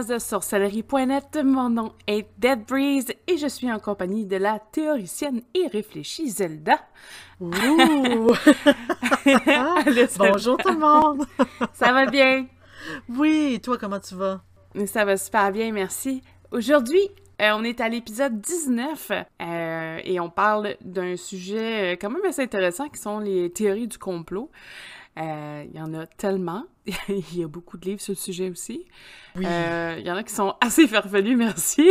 podcast de sorcellerie.net. Mon nom est Dead Breeze et je suis en compagnie de la théoricienne et réfléchie Zelda. Ouh! Bonjour tout le monde! Ça va bien? Oui, et toi, comment tu vas? Ça va super bien, merci. Aujourd'hui, euh, on est à l'épisode 19 euh, et on parle d'un sujet euh, quand même assez intéressant qui sont les théories du complot. Euh, il y en a tellement. il y a beaucoup de livres sur le sujet aussi. Oui. Euh, il y en a qui sont assez farfelus, merci.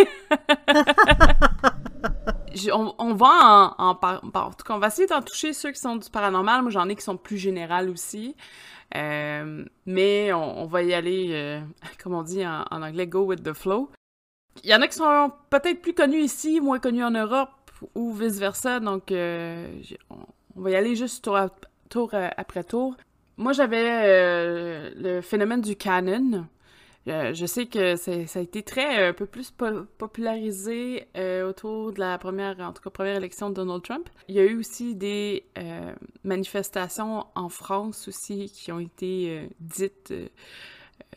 Je- on, on va en, en par- en tout cas, on va essayer d'en toucher ceux qui sont du paranormal. Moi, j'en ai qui sont plus générales aussi. Euh, mais on, on va y aller, comme on dit en, en anglais, go with the flow. Il y en a qui sont peut-être plus connus ici, moins connus en Europe ou vice-versa. Donc, euh, on, va y aller juste tour, à- tour après tour. Moi, j'avais euh, le phénomène du canon. Euh, je sais que ça a été très un peu plus po- popularisé euh, autour de la première, en tout cas première élection de Donald Trump. Il y a eu aussi des euh, manifestations en France aussi qui ont été dites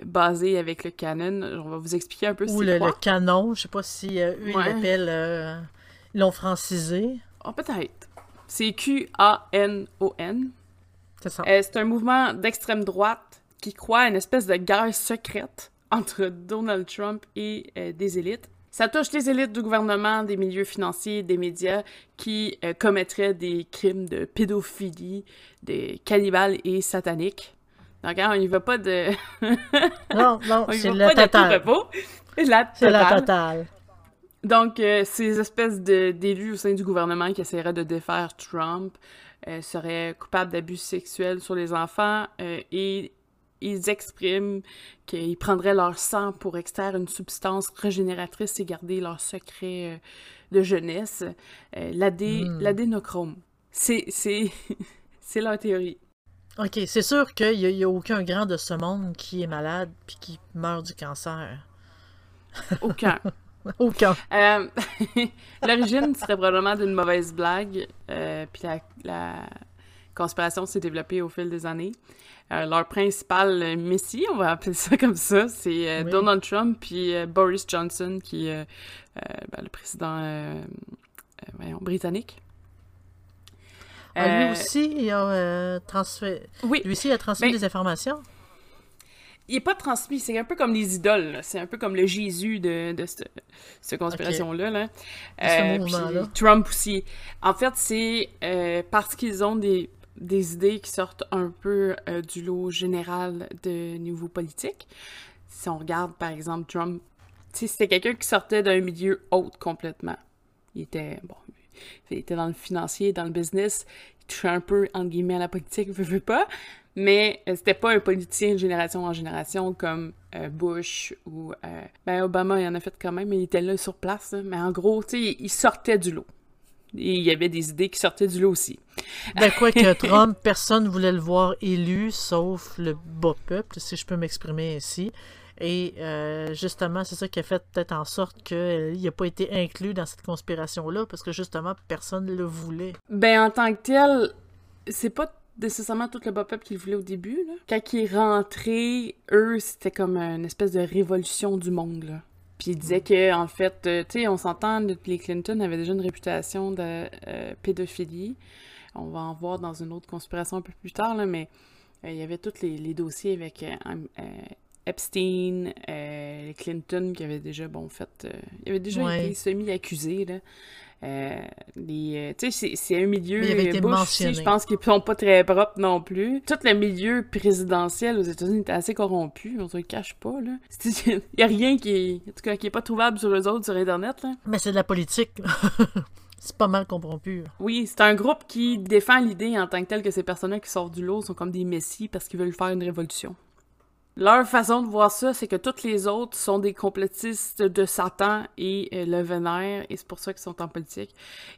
basées avec le canon. On va vous expliquer un peu Ou c'est le, le canon, je sais pas si eux, Ouais. ils l'appellent... l'ont francisé. Ah, peut-être. C'est Q-A-N-O-N. C'est. Euh, un mouvement d'extrême droite qui croit à une espèce de guerre secrète entre Donald Trump et euh, des élites. Ça touche les élites du gouvernement, des milieux financiers, des médias qui euh, commettraient des crimes de pédophilie, de cannibales et sataniques. Donc, hein, on y va pas de... Non, non, c'est le pas de tout. La C'est la totale. totale. Donc, euh, ces espèces d'élus au sein du gouvernement qui essaieraient de défaire Trump seraient coupables d'abus sexuels sur les enfants euh, et ils expriment qu'ils prendraient leur sang pour extraire une substance régénératrice et garder leur secret euh, de jeunesse, euh, l'adé- Hmm. l'adénochrome. C'est leur théorie. OK, c'est sûr qu'il n'y a, a aucun grand de ce monde qui est malade puis qui meurt du cancer. Aucun. Aucun. Euh, L'origine serait probablement d'une mauvaise blague, euh, puis la, la conspiration s'est développée au fil des années. Euh, leur principal messie, on va appeler ça comme ça, c'est euh, Oui. Donald Trump puis Boris Johnson, qui est ben, le président voyons, britannique. Ah, lui aussi, il a transféré... Oui, Lui aussi, il a transmis Ben- des informations? Il est pas transmis, c'est un peu comme les idoles, c'est un peu comme le Jésus de, de cette, cette conspiration-là. Là. De ce Euh, Trump aussi. En fait, c'est euh, parce qu'ils ont des, des idées qui sortent un peu euh, du lot général de niveau politique. Si on regarde, par exemple, Trump, c'était quelqu'un qui sortait d'un milieu autre complètement. Il était, bon, il était dans le financier, dans le business, touchait un peu, entre guillemets, à la politique, veut, veut pas, mais euh, c'était pas un politicien de génération en génération comme euh, Bush ou... euh, ben, Obama, il en a fait quand même, mais il était là sur place, mais en gros, tu sais, il- sortait du lot. Il y avait des idées qui sortaient du lot aussi. Ben quoi que Trump, personne voulait le voir élu, sauf le bas peuple, si je peux m'exprimer ainsi. Et euh, justement, c'est ça qui a fait peut-être en sorte qu'il n'a pas été inclus dans cette conspiration-là, parce que justement, personne ne le voulait. Ben, en tant que tel, c'est pas nécessairement tout le bas peuple qui le voulait au début, là. Quand il est rentré, eux, c'était comme une espèce de révolution du monde. Puis ils disaient que, en fait, euh, tu sais, on s'entend, les Clinton avaient déjà une réputation de euh, pédophilie. On va en voir dans une autre conspiration un peu plus tard, là, mais euh, il y avait tous les, dossiers avec euh, euh, Epstein, euh, les Clinton qui avaient déjà, bon, fait... euh, ils avaient déjà Ouais. été semi-accusés, là. Euh, les, euh, tu sais, c'est- un milieu. Il avait je pense qu'ils sont pas très propres non plus. Tout le milieu présidentiel aux États-Unis était assez corrompu, on se le cache pas, là. Il y a rien qui est, en tout cas, qui est pas trouvable sur eux autres sur Internet, là. Mais c'est de la politique. c'est pas mal corrompu. Oui, c'est un groupe qui défend l'idée en tant que telle que ces personnes-là qui sortent du lot sont comme des messies parce qu'ils veulent faire une révolution. Leur façon de voir ça, c'est que toutes les autres sont des complotistes de Satan et euh, le vénère, et c'est pour ça qu'ils sont en politique.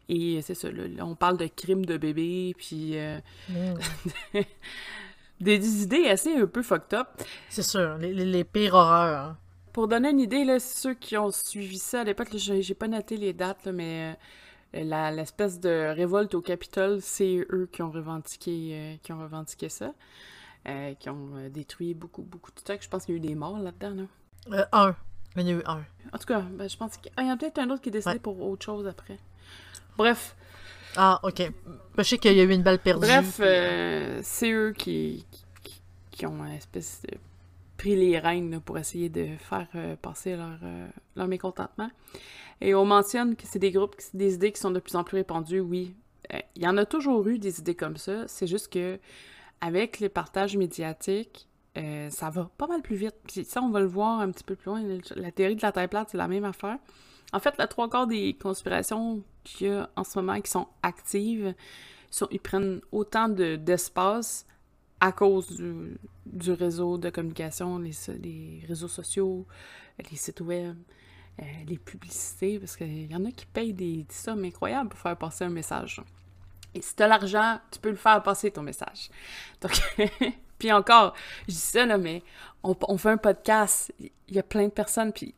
Et euh, c'est ça, là, on parle de crimes de bébés, puis euh, Mm. des, des idées assez un peu fucked up. C'est sûr, les, pires horreurs. hein. Pour donner une idée, là, ceux qui ont suivi ça à l'époque, j'ai pas noté les dates, là, mais la- l'espèce de révolte au Capitole, c'est eux qui ont revendiqué, qui ont revendiqué ça, euh, qui ont euh, détruit beaucoup, beaucoup de stock. Je pense qu'il y a eu des morts là-dedans. Là. Euh, un. Il y en a eu un. En tout cas, ben, je pense qu'il ah, y en a peut-être un autre qui est décédé Ouais. pour autre chose après. Bref, Ah, ok. Ben, je sais qu'il y a eu une balle perdue. bref, euh, c'est eux qui, qui, qui ont une espèce de pris les rênes là, pour essayer de faire euh, passer leur, euh, leur mécontentement. Et on mentionne que c'est des groupes, des idées qui sont de plus en plus répandues, oui. Euh, Il y en a toujours eu des idées comme ça, c'est juste que avec les partages médiatiques, euh, ça va pas mal plus vite. Ça, on va le voir un petit peu plus loin. La théorie de la Terre plate, c'est la même affaire. En fait, la trois quarts des conspirations qu'il y a en ce moment qui sont actives, ils prennent autant de- d'espace à cause du, réseau de communication, les, réseaux sociaux, les sites web, euh, les publicités, parce qu'il y en a qui payent des sommes incroyables pour faire passer un message. Et si t'as l'argent, tu peux le faire passer ton message. Donc, puis encore, je dis ça, là, mais on, fait un podcast, il y a plein de personnes, puis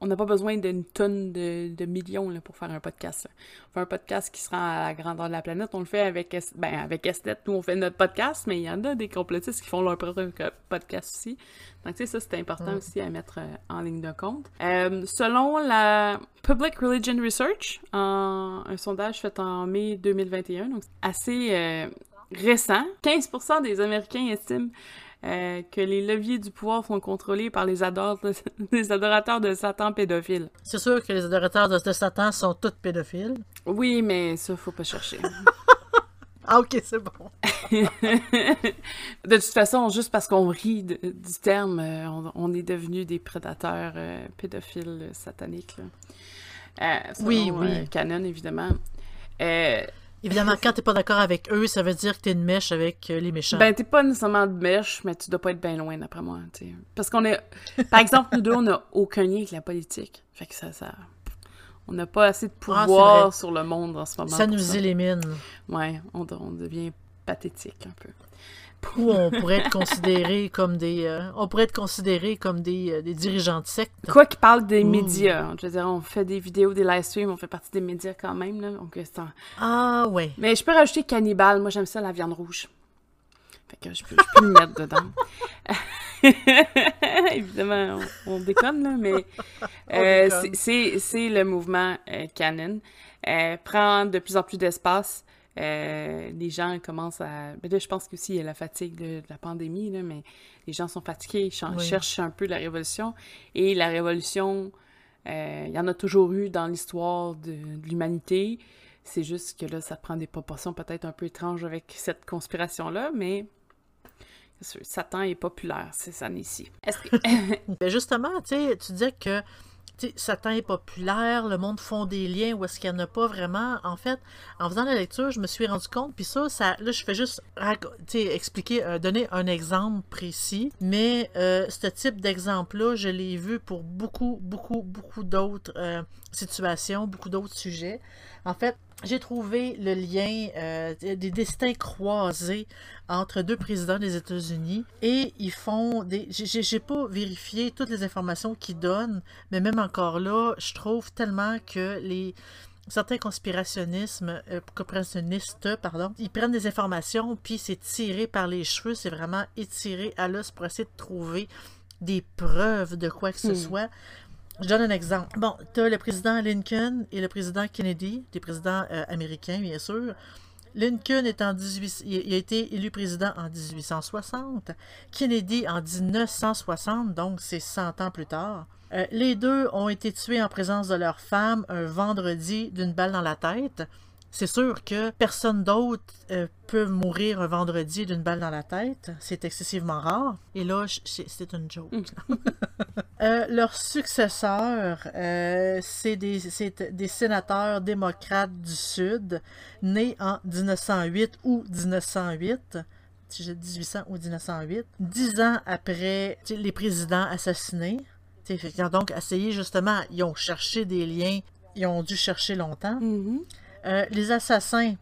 on n'a pas besoin d'une tonne de, millions là, pour faire un podcast. On fait un podcast qui sera à la grandeur de la planète. On le fait avec, ben, avec Esthète. Nous, on fait notre podcast, mais il y en a des complotistes qui font leur propre podcast aussi. Donc, tu sais, ça, c'est important Mm. aussi à mettre euh, en ligne de compte. Euh, selon la Public Religion Research, en- un sondage fait en mai 2021, donc assez euh, récent, 15% des Américains estiment euh, que les leviers du pouvoir sont contrôlés par les, ador- les adorateurs de Satan pédophiles. C'est sûr que les adorateurs de, de Satan sont tous pédophiles. Oui, mais ça, faut pas chercher. Ah, ok, c'est bon. de toute façon, juste parce qu'on rit de- du terme, euh, on, on est devenu des prédateurs euh, pédophiles euh, sataniques. là. Euh, selon, Oui, oui. Canon, évidemment. Évidemment, quand t'es pas d'accord avec eux, ça veut dire que t'es une mèche avec les méchants. ben, t'es pas nécessairement de mèche, mais tu dois pas être bien loin, d'après moi. Parce qu'on est. Par exemple, nous deux, on n'a aucun lien avec la politique. Fait que ça. ça... On n'a pas assez de Ah, pouvoir sur le monde en ce moment. ça nous élimine. Ouais, on, de- on devient pathétique un peu. Ou on pourrait être considéré comme des. euh, on pourrait être considéré comme des, euh, des dirigeants de secte. Quoi qu'il parle des Ouh. médias, je veux dire, on fait des vidéos, des live streams, on fait partie des médias quand même, là. Donc, c'est un- Ah, ouais. Mais je peux rajouter cannibale, moi j'aime ça, la viande rouge. Fait que je peux, je peux le mettre dedans. Évidemment, on, on déconne, là, mais euh, c'est- le mouvement euh, Canon. Euh, prend de plus en plus d'espace. Euh, les gens commencent à... Ben là, je pense qu'aussi il y a la fatigue de, de la pandémie, là, mais les gens sont fatigués, ils Oui. cherchent un peu la révolution. Et la révolution, il y en a toujours eu dans l'histoire de, de l'humanité. C'est juste que là, ça prend des proportions peut-être un peu étranges avec cette conspiration-là, mais Satan est populaire ces années-ci. Que... Ben justement, tu disais que Satan est populaire, le monde font des liens où est-ce qu'il n'y en a pas vraiment. En fait, en faisant la lecture, je me suis rendu compte, puis ça, ça, là, je fais juste expliquer, euh, donner un exemple précis, mais euh, ce type d'exemple-là, je l'ai vu pour beaucoup, beaucoup, beaucoup d'autres euh, situations, beaucoup d'autres sujets. En fait, j'ai trouvé le lien euh, des destins croisés entre deux présidents des États-Unis et ils font des. j'ai- pas vérifié toutes les informations qu'ils donnent, mais même encore là, je trouve tellement que les certains conspirationnismes, euh, conspirationnistes, pardon, ils prennent des informations puis c'est tiré par les cheveux, c'est vraiment étiré à l'os pour essayer de trouver des preuves de quoi que ce Hmm. soit. Je donne un exemple. Bon, tu as le président Lincoln et le président Kennedy, des présidents euh, américains, bien sûr. Lincoln est en 18... il il a été élu président en 1860. Kennedy en 1960, donc c'est 100 ans plus tard. Euh, les deux ont été tués en présence de leur femme un vendredi d'une balle dans la tête. C'est sûr que personne d'autre euh, peut mourir un vendredi d'une balle dans la tête. C'est excessivement rare. Et là, c'est une joke. Euh, leurs successeurs, euh, c'est des, sénateurs démocrates du Sud, nés en 1908 ou 1908. Si j'ai 1800 ou 1908. Dix ans après les présidents assassinés. Qu'ils ont donc essayé justement, ils ont cherché des liens, ils ont dû chercher longtemps. Mhm. Euh, les assassins,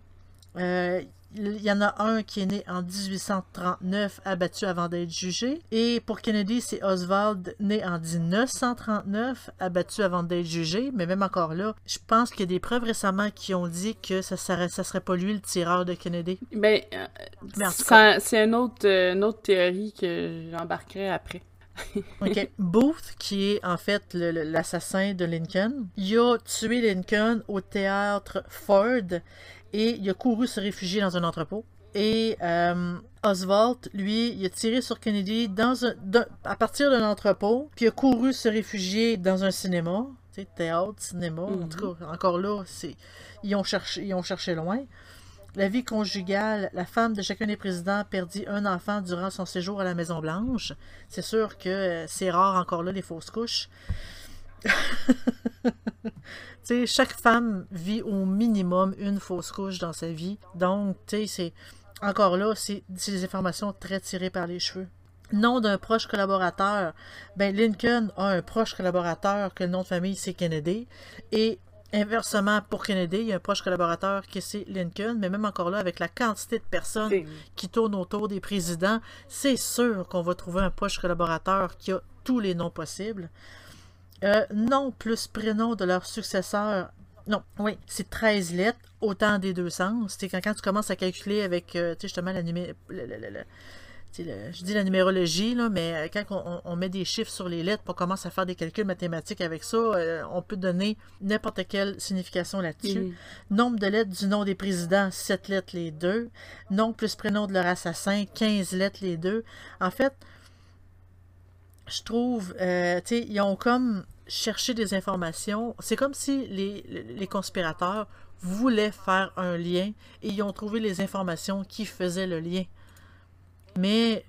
euh, il y en a un qui est né en 1839, abattu avant d'être jugé. Et pour Kennedy, c'est Oswald, né en 1939, abattu avant d'être jugé. Mais même encore là, je pense qu'il y a des preuves récemment qui ont dit que ça serait, ça serait pas lui le tireur de Kennedy. Ben, c'est une autre, euh, une autre théorie que j'embarquerai après. OK. Booth, qui est en fait l'assassin de Lincoln, il a tué Lincoln au théâtre Ford et il a couru se réfugier dans un entrepôt. Et euh, Oswald, lui, il a tiré sur Kennedy dans un, à partir d'un entrepôt, puis il a couru se réfugier dans un cinéma, tu sais, théâtre, cinéma, en tout mhm. cas, encore là, c'est, ils, ont cherché, ils ont cherché loin. La vie conjugale, la femme de chacun des présidents perdit un enfant durant son séjour à la Maison-Blanche. C'est sûr que euh, c'est rare encore là les fausses couches. chaque femme vit au minimum une fausse couche dans sa vie. Donc, c'est encore là, c'est des informations très tirées par les cheveux. Nom d'un proche collaborateur. Ben, Lincoln a un proche collaborateur que le nom de famille c'est Kennedy. Et inversement, pour Kennedy, il y a un proche collaborateur qui c'est Lincoln. Mais même encore là, avec la quantité de personnes qui tournent autour des présidents, c'est sûr qu'on va trouver un proche collaborateur qui a tous les noms possibles. Euh, nom plus prénom de leur successeur non, oui, c'est 13 lettres, autant des deux sens. C'est quand, quand tu commences à calculer avec, euh, tu sais, justement, la je dis la numérologie, là, mais euh, quand on, met des chiffres sur les lettres, on commence à faire des calculs mathématiques avec ça, euh, on peut donner n'importe quelle signification là-dessus. Nombre de lettres du nom des présidents, 7 lettres les deux. Nom plus prénom de leur assassin, 15 lettres les deux. En fait, je trouve, tu sais, ils ont comme chercher des informations. C'est comme si les, les, conspirateurs voulaient faire un lien et ils ont trouvé les informations qui faisaient le lien. Mais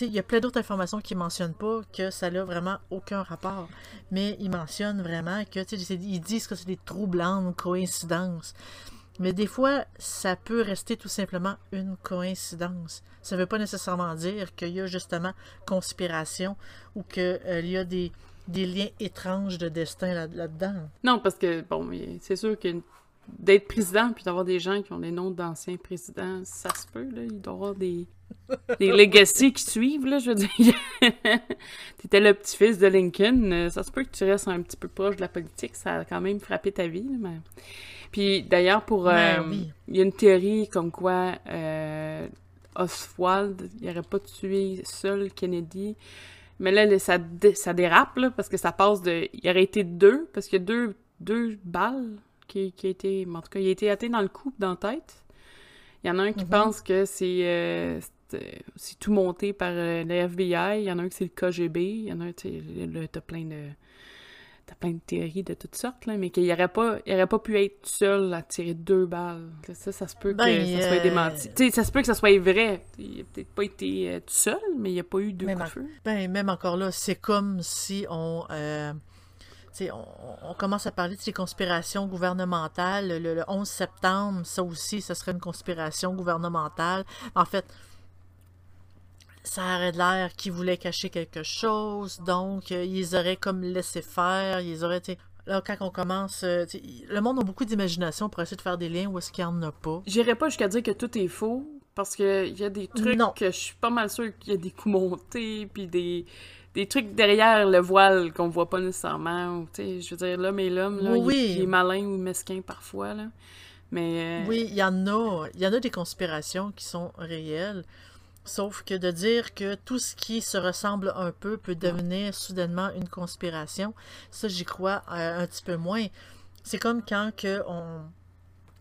il y a plein d'autres informations qui ne mentionnent pas que ça n'a vraiment aucun rapport. Mais ils mentionnent vraiment que ils disent que c'est des troublantes coïncidences. Mais des fois, ça peut rester tout simplement une coïncidence. Ça ne veut pas nécessairement dire qu'il y a justement conspiration ou qu'il euh, y a des, liens étranges de destin là-dedans. non, parce que, bon, c'est sûr que d'être président puis d'avoir des gens qui ont les noms d'anciens présidents, ça se peut, là. Il doit y avoir des, des legacy qui suivent, là, je veux dire. T'étais le petit-fils de Lincoln, euh, ça se peut que tu restes un petit peu proche de la politique, ça a quand même frappé ta vie, mais... Puis d'ailleurs, pour... Ben euh, il y a une théorie comme quoi euh, Oswald, il n'aurait pas tué seul Kennedy, mais là, ça, ça dérape, là, parce que ça passe de... Il aurait été deux, parce qu'il y a deux, deux balles qui, qui a été... En tout cas, il a été atteint dans le cou, dans la tête. Il y en a un qui mhm. pense que c'est... Euh, c'est tout monté par euh, le FBI. Il y en a un qui c'est le KGB. Il y en a un, tu sais, t'as plein de t'as plein de théories de toutes sortes, là, mais qu'il n'aurait pas, il aurait pas pu être seul à tirer deux balles. Ça, ça se peut que ben, ça soit démenti. Sais, ça se peut que ça soit vrai. Il n'a peut-être pas été euh, tout seul, mais il n'y a pas eu deux même coups de feu. Ben, même encore là, c'est comme si on... Euh, on, on, commence à parler de ces conspirations gouvernementales. Le, le, 11 septembre, ça aussi, ce serait une conspiration gouvernementale. En fait, ça aurait l'air qu'ils voulaient cacher quelque chose, donc euh, ils auraient comme laissé faire, ils auraient, Là, quand on commence, euh, le monde a beaucoup d'imagination pour essayer de faire des liens où est-ce qu'il n'y en a pas. J'irais pas jusqu'à dire que tout est faux, parce qu'il y a des trucs que je suis pas mal sûr qu'il y a des coups montés, puis des, des trucs derrière le voile qu'on voit pas nécessairement. je veux dire, l'homme est l'homme, il, est malin ou mesquin parfois, là. Mais... Euh, oui, il y en a. Il y en a des conspirations qui sont réelles. Sauf que de dire que tout ce qui se ressemble un peu peut devenir soudainement une conspiration, ça j'y crois euh, un petit peu moins. C'est comme quand que on,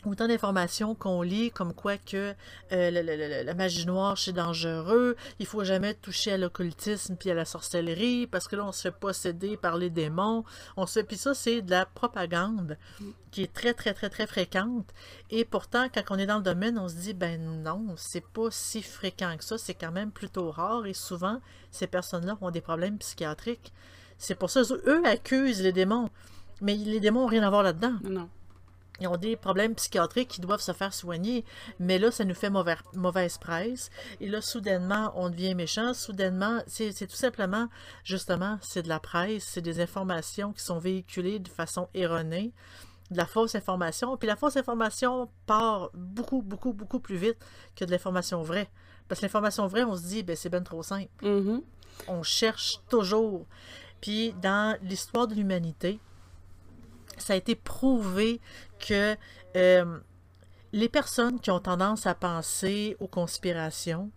autant d'informations qu'on lit, comme quoi que euh, la magie noire, c'est dangereux, il faut jamais toucher à l'occultisme puis à la sorcellerie, parce que là, on se fait posséder par les démons. On se Puis ça, c'est de la propagande qui est très, très, très, très fréquente. Et pourtant, quand on est dans le domaine, on se dit, ben non, c'est pas si fréquent que ça, c'est quand même plutôt rare, et souvent, ces personnes-là ont des problèmes psychiatriques. C'est pour ça, eux accusent les démons. Mais les démons n'ont rien à voir là-dedans. Non ils ont des problèmes psychiatriques qui doivent se faire soigner. Mais là, ça nous fait mauvaise, presse. Et là, soudainement, on devient méchant. Soudainement, c'est tout simplement, justement, c'est de la presse, c'est des informations qui sont véhiculées de façon erronée, de la fausse information. Puis la fausse information part beaucoup, beaucoup, beaucoup plus vite que de l'information vraie. Parce que l'information vraie, on se dit, ben, c'est bien trop simple. Mm-hmm. On cherche toujours. Puis dans l'histoire de l'humanité, ça a été prouvé que euh, les personnes qui ont tendance à penser aux conspirations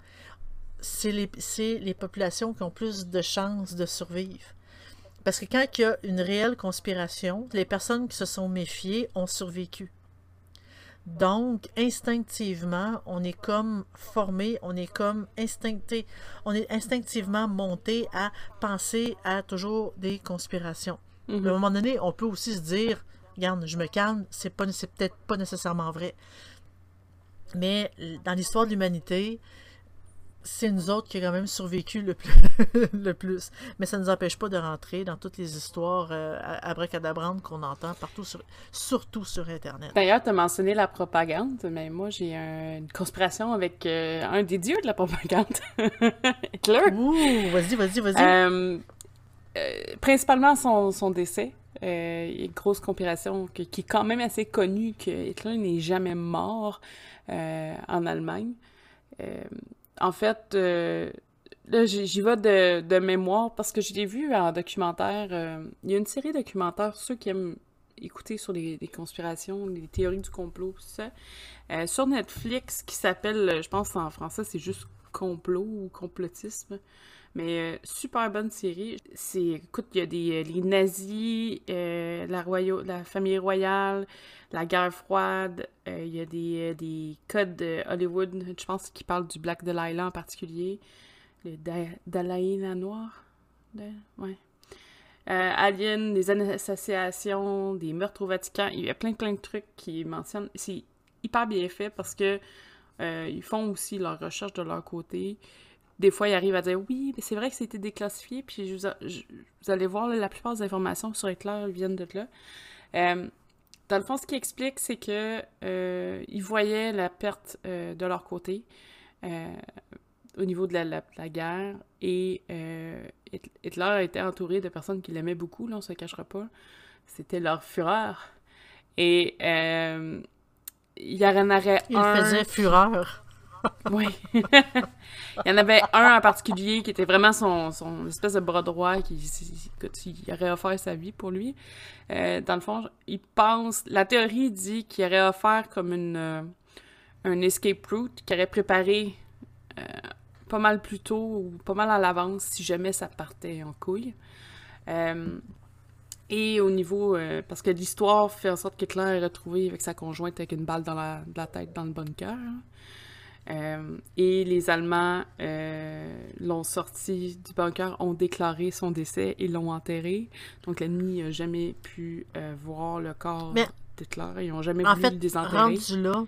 c'est les, les populations qui ont plus de chances de survivre. Parce que quand il y a une réelle conspiration, les personnes qui se sont méfiées ont survécu. Donc, instinctivement, on est comme formé, on est comme instincté, on est instinctivement monté à penser à toujours des conspirations. Mhm. Mais à un moment donné, on peut aussi se dire, regarde, je me calme, c'est pas, c'est peut-être pas nécessairement vrai. Mais dans l'histoire de l'humanité, c'est nous autres qui avons quand même survécu le plus, le plus. Mais ça ne nous empêche pas de rentrer dans toutes les histoires euh, abracadabrantes qu'on entend partout, sur, surtout sur Internet. D'ailleurs, tu as mentionné la propagande, mais moi, j'ai un- une conspiration avec euh, un des dieux de la propagande, Hitler. Ouh, vas-y, vas-y, vas-y. Euh, euh, principalement son, son décès. Euh, une grosse conspiration qui est quand même assez connue que Hitler n'est jamais mort euh, en Allemagne. En fait, là, j'y vais de, mémoire parce que je l'ai vu en documentaire. il y a une série documentaire, ceux qui aiment écouter sur les, conspirations, les théories du complot, tout ça, sur Netflix qui s'appelle, je pense en français, c'est juste complot ou complotisme. Mais euh, super bonne série. C'est, écoute, il y a des euh, les nazis, euh, la, famille royale, la guerre froide. il y a des, des codes de Hollywood, je pense, qui parlent du Black Delilah en particulier. Le Da- Dalaïla noir. Alien, les associations, des meurtres au Vatican. Il y a plein, plein de trucs qui mentionnent. C'est hyper bien fait parce que ils font aussi leurs recherches de leur côté. Des fois, ils arrivent à dire oui, mais c'est vrai que c'était déclassifié. Puis je vous, a- je- vous allez voir, là, la plupart des informations sur Hitler viennent de là. Euh, dans le fond, ce qui explique, c'est que euh, ils voyaient la perte euh, de leur côté au niveau de la, la- la guerre. Et Hit- Hitler était entouré de personnes qui l'aimaient beaucoup, là, on se le cachera pas. C'était leur fureur. Et il y en aurait Il un... faisait fureur. Oui. Il y en avait un en particulier qui était vraiment son, son espèce de bras droit qui, qui- aurait offert sa vie pour lui. Euh, dans le fond, il pense, la théorie dit qu'il aurait offert comme une, euh, un escape route, qu'il aurait préparé euh, pas mal plus tôt ou pas mal à l'avance si jamais ça partait en couille. Et au niveau, parce que l'histoire fait en sorte qu'Hitler est retrouvé avec sa conjointe avec une balle dans la, la tête dans le bunker. hein. Euh, et les Allemands euh, l'ont sorti du bunker, ont déclaré son décès et l'ont enterré. Donc l'ennemi n'a jamais pu euh, voir le corps d'Hitler. Ils n'ont jamais voulu fait, le désenterrer. rendu là,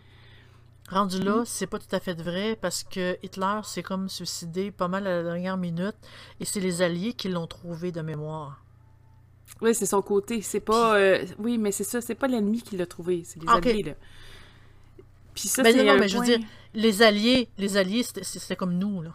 rendu Mm. là, c'est pas tout à fait vrai parce que Hitler s'est comme suicidé pas mal à la dernière minute et c'est les Alliés qui l'ont trouvé de mémoire. Oui, c'est son côté. C'est pas. oui, mais c'est ça, c'est pas l'ennemi qui l'a trouvé, c'est les Ok. alliés, là. Puis ça, Ben c'est non, non, mais je veux dire, les Alliés, les Alliés, c'était- c'était comme nous, là.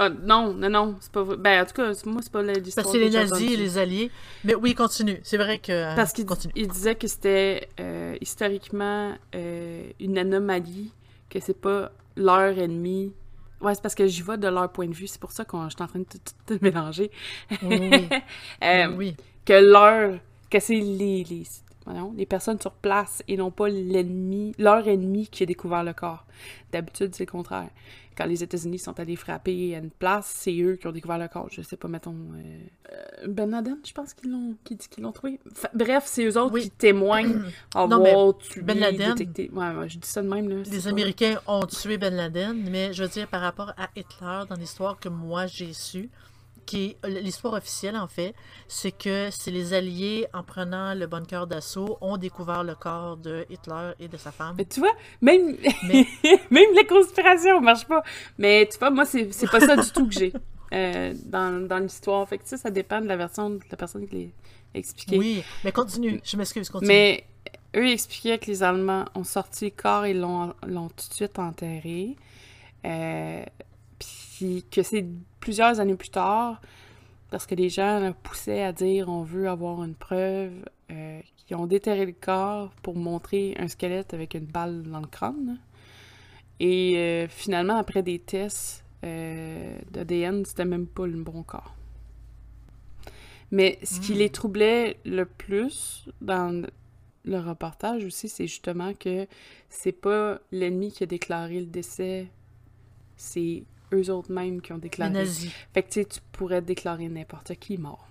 Ah, non, non, non, c'est pas vrai. Ben, en tout cas, moi, c'est pas l'histoire Parce que c'est les nazis et les Alliés. Mais oui, continue. C'est vrai que. euh, Parce qu'il continue. il disait que c'était euh, historiquement euh, une anomalie, que c'est pas leur ennemi. Ouais, c'est parce que j'y vais de leur point de vue. C'est pour ça que je suis en train de tout, tout- tout mélanger. Oui, Euh, oui. Que leur. Que c'est les, les, voyons, les personnes sur place et non pas l'ennemi, leur ennemi qui a découvert le corps. D'habitude, c'est le contraire. Quand les États-Unis sont allés frapper à une place, c'est eux qui ont découvert le corps. Je sais pas, mettons. euh, euh, ben Laden, je pense qu'ils l'ont qu'ils l'ont trouvé. Bref, c'est eux autres Oui. qui témoignent avoir Non, tué, Ben Laden- détecté. Ouais, ouais, je dis ça de même. Là, Les pas- Américains ont tué Ben Laden, mais je veux dire, par rapport à Hitler, dans l'histoire que moi j'ai su, qui est l'histoire officielle en fait, c'est que c'est les Alliés, en prenant le bunker d'assaut, ont découvert le corps de Hitler et de sa femme. Mais tu vois, même, Mais- même les conspirations marchent pas. Mais tu vois, moi, c'est c'est pas ça du tout que j'ai euh, dans, dans l'histoire. Fait que ça, ça dépend de la version de la personne qui l'a expliqué. Oui, mais continue, je m'excuse, continue. Mais eux ils expliquaient que les Allemands ont sorti le corps et l'ont l'ont tout de suite enterré. Euh, puis que c'est plusieurs années plus tard, parce que les gens là, poussaient à dire on veut avoir une preuve, euh, qu'ils ont déterré le corps pour montrer un squelette avec une balle dans le crâne. Et euh, finalement, après des tests euh, d'ADN, c'était même pas le bon corps. Mais ce qui Mm. les troublait le plus dans le reportage aussi, c'est justement que c'est pas l'ennemi qui a déclaré le décès, c'est eux autres mêmes qui ont Les déclaré. nazis. Fait que tu tu pourrais déclarer n'importe qui mort.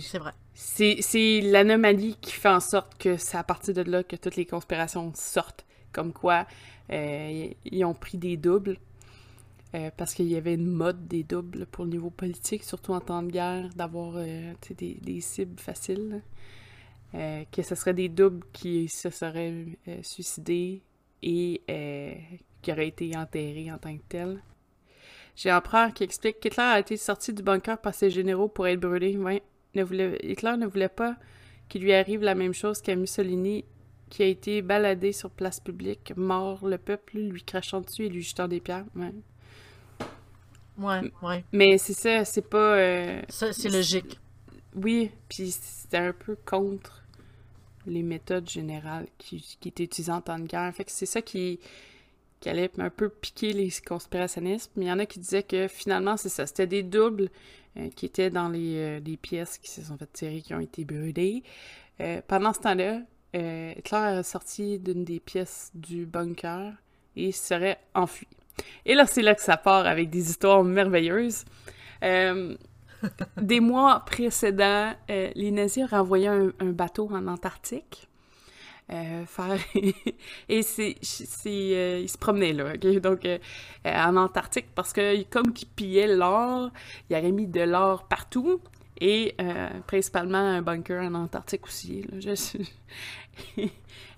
C'est vrai. C'est l'anomalie qui fait en sorte que c'est à partir de là que toutes les conspirations sortent. Comme quoi, euh, ils ont pris des doubles. euh, parce qu'il y avait une mode des doubles pour le niveau politique, surtout en temps de guerre, d'avoir euh, des, des cibles faciles. que ce serait des doubles qui se seraient suicidés et qui auraient été enterrés en tant que tels. J'ai un frère qui explique qu'Hitler a été sorti du bunker par ses généraux pour être brûlé. Ouais. Ne voulait- Hitler ne voulait pas qu'il lui arrive la même chose qu'à Mussolini, qui a été baladé sur place publique, mort le peuple, lui crachant dessus et lui jetant des pierres. Ouais. Ouais, ouais. Mais c'est ça, c'est pas... euh, Ça, c'est logique. Oui, puis c'était un peu contre les méthodes générales qui, qui étaient utilisées en temps de guerre. Fait que c'est ça qui, qui allait un peu piquer les conspirationnistes. Mais il y en a qui disaient que finalement, c'est ça. C'était des doubles euh, qui étaient dans les, euh, les pièces qui se sont fait tirer, qui ont été brûlées. Euh, pendant ce temps-là, Hitler est sorti d'une des pièces du bunker et se serait enfui. Et là, c'est là que ça part avec des histoires merveilleuses. Des mois précédents, les nazis auraient envoyé un, un bateau en Antarctique. Euh, et c'est euh, ils se promenaient là donc euh, euh, en Antarctique parce que comme qu'ils pillaient l'or ils auraient mis de l'or partout. Et principalement un bunker en Antarctique aussi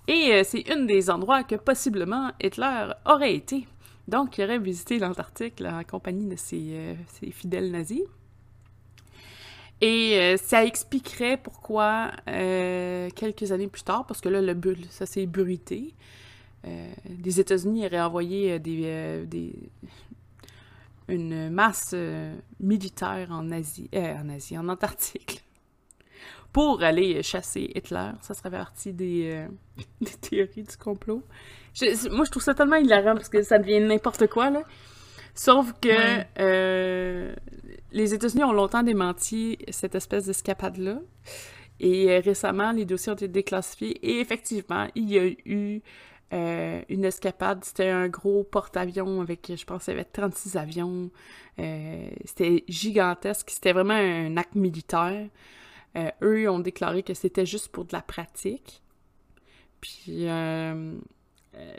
et c'est une des endroits que possiblement Hitler aurait été. Donc il aurait visité l'Antarctique en compagnie de ses fidèles nazis et euh, ça expliquerait pourquoi, euh, quelques années plus tard, parce que là, le bulle, ça s'est bruité, euh, les États-Unis auraient envoyé euh, des, des- une masse militaire en Asie, en Asie, en Antarctique, pour aller chasser Hitler. Ça serait partie des, des théories du complot. Je- moi, je trouve ça tellement hilarant parce que ça devient n'importe quoi, là. Sauf que Ouais. euh, les États-Unis ont longtemps démenti cette espèce d'escapade-là. Et euh, récemment, les dossiers ont été déclassifiés. Et effectivement, il y a eu euh, une escapade. C'était un gros porte-avions avec, je pense, il y avait 36 avions. Euh, c'était gigantesque. C'était vraiment un acte militaire. Eux ont déclaré que c'était juste pour de la pratique. Puis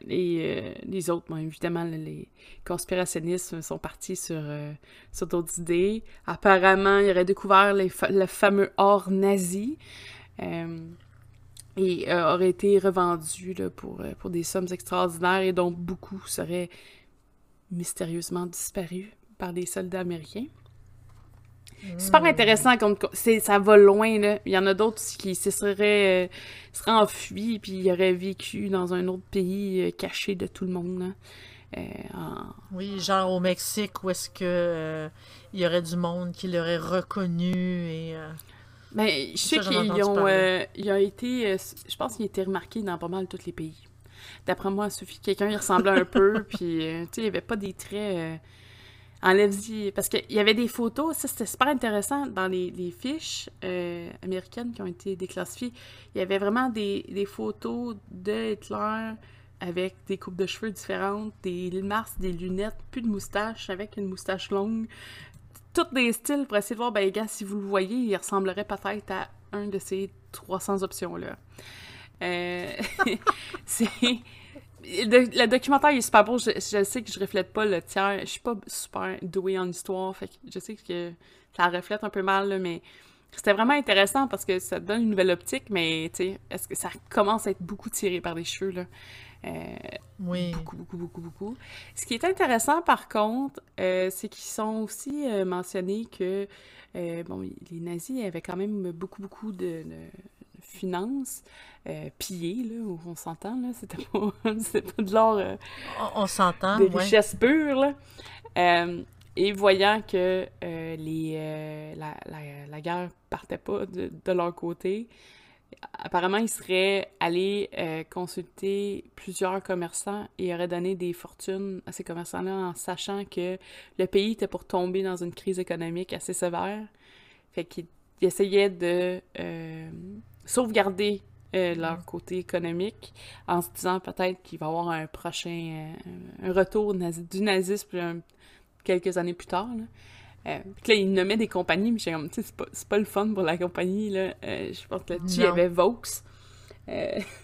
les, euh, les autres, bon, évidemment, les conspirationnistes sont partis sur, euh, sur d'autres idées. Apparemment, ils auraient découvert les le fameux or nazi euh, et euh, aurait été revendu pour, euh, pour des sommes extraordinaires et dont beaucoup seraient mystérieusement disparus par des soldats américains. Super intéressant, comme c'est ça va loin là. Il y en a d'autres qui se seraient, euh, seraient enfuis puis ils auraient vécu dans un autre pays euh, caché de tout le monde. là. Euh, en- Oui, genre au Mexique, où est-ce que euh, il y aurait du monde qui l'aurait reconnu et... Ben, je sais qu'ils ont, été, je pense qu'ils ont été remarqués dans pas mal tous les pays. D'après moi, il suffit que quelqu'un y ressemblait un peu, puis tu sais, il n'y avait pas des traits. Enlève-y. Parce qu'il y avait des photos, ça c'était super intéressant dans les, les fiches euh, américaines qui ont été déclassifiées. Il y avait vraiment des, photos de Hitler avec des coupes de cheveux différentes, des lunettes, plus de moustache, avec une moustache longue. Tous des styles pour essayer de voir, ben, gars, si vous le voyez, il ressemblerait peut-être à un de ces 300 options-là. Euh, c'est. Le, le documentaire il est super beau. Je, je sais que je reflète pas le tiers. Je suis pas super douée en histoire. Fait que je sais que ça reflète un peu mal, là, mais c'était vraiment intéressant parce que ça donne une nouvelle optique, mais tu sais, est-ce que ça commence à être beaucoup tiré par les cheveux, là? Euh, Oui. Beaucoup, beaucoup, beaucoup, beaucoup. Ce qui est intéressant, par contre, euh, c'est qu'ils sont aussi euh, mentionnés que, euh, bon, les nazis avaient quand même beaucoup, beaucoup de, de finances euh, pillées, là, où on s'entend, là. C'était pas, pas de l'or euh, On, on s'entend, de ouais. richesse pure, là. Euh, et voyant que euh, les, la, la, la guerre partait pas de, de leur côté, apparemment, ils seraient allés consulter plusieurs commerçants et auraient donné des fortunes à ces commerçants-là en sachant que le pays était pour tomber dans une crise économique assez sévère. Fait qu'ils ils essayaient de euh, sauvegarder euh, leur côté économique, en se disant peut-être qu'il va y avoir un prochain un retour du nazisme quelques années plus tard. Là. Euh, là, il nommait des compagnies, mais comme, tu sais, c'est pas, le fun pour la compagnie, là. je pense que là-dessus, il y avait Vaux.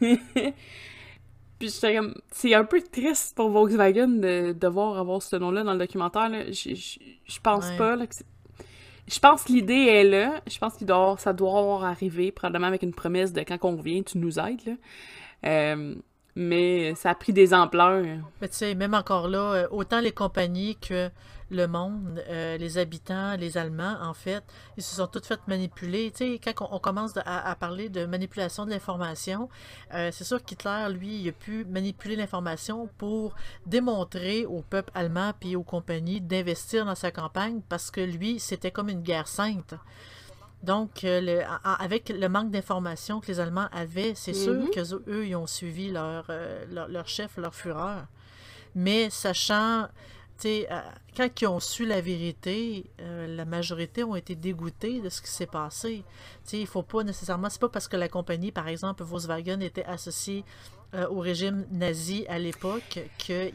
Puis j'étais comme, c'est un peu triste pour Volkswagen de devoir avoir ce nom-là dans le documentaire, là. Je pense pas, là, que je pense que l'idée est là. Je pense doit, ça doit arriver, probablement avec une promesse de quand on revient, tu nous aides. Euh, mais ça a pris des ampleurs. Mais tu sais, même encore là, euh, autant les compagnies que le monde, euh, les habitants, les Allemands, en fait, ils se sont tous fait manipuler. Tu sais, quand on, commence à, parler de manipulation de l'information, euh, c'est sûr qu'Hitler, lui, il a pu manipuler l'information pour démontrer au peuple allemand puis aux compagnies d'investir dans sa campagne parce que lui, c'était comme une guerre sainte. Donc, euh, le, avec le manque d'informations que les Allemands avaient, c'est sûr mhm. qu'eux, ils ont suivi leur, leur, leur, chef, leur fureur. Mais sachant euh, quand ils ont su la vérité, euh, la majorité ont été dégoûtés de ce qui s'est passé. Il ne faut pas nécessairement, c'est pas parce que la compagnie, par exemple, Volkswagen, était associée euh, au régime nazi à l'époque qu'il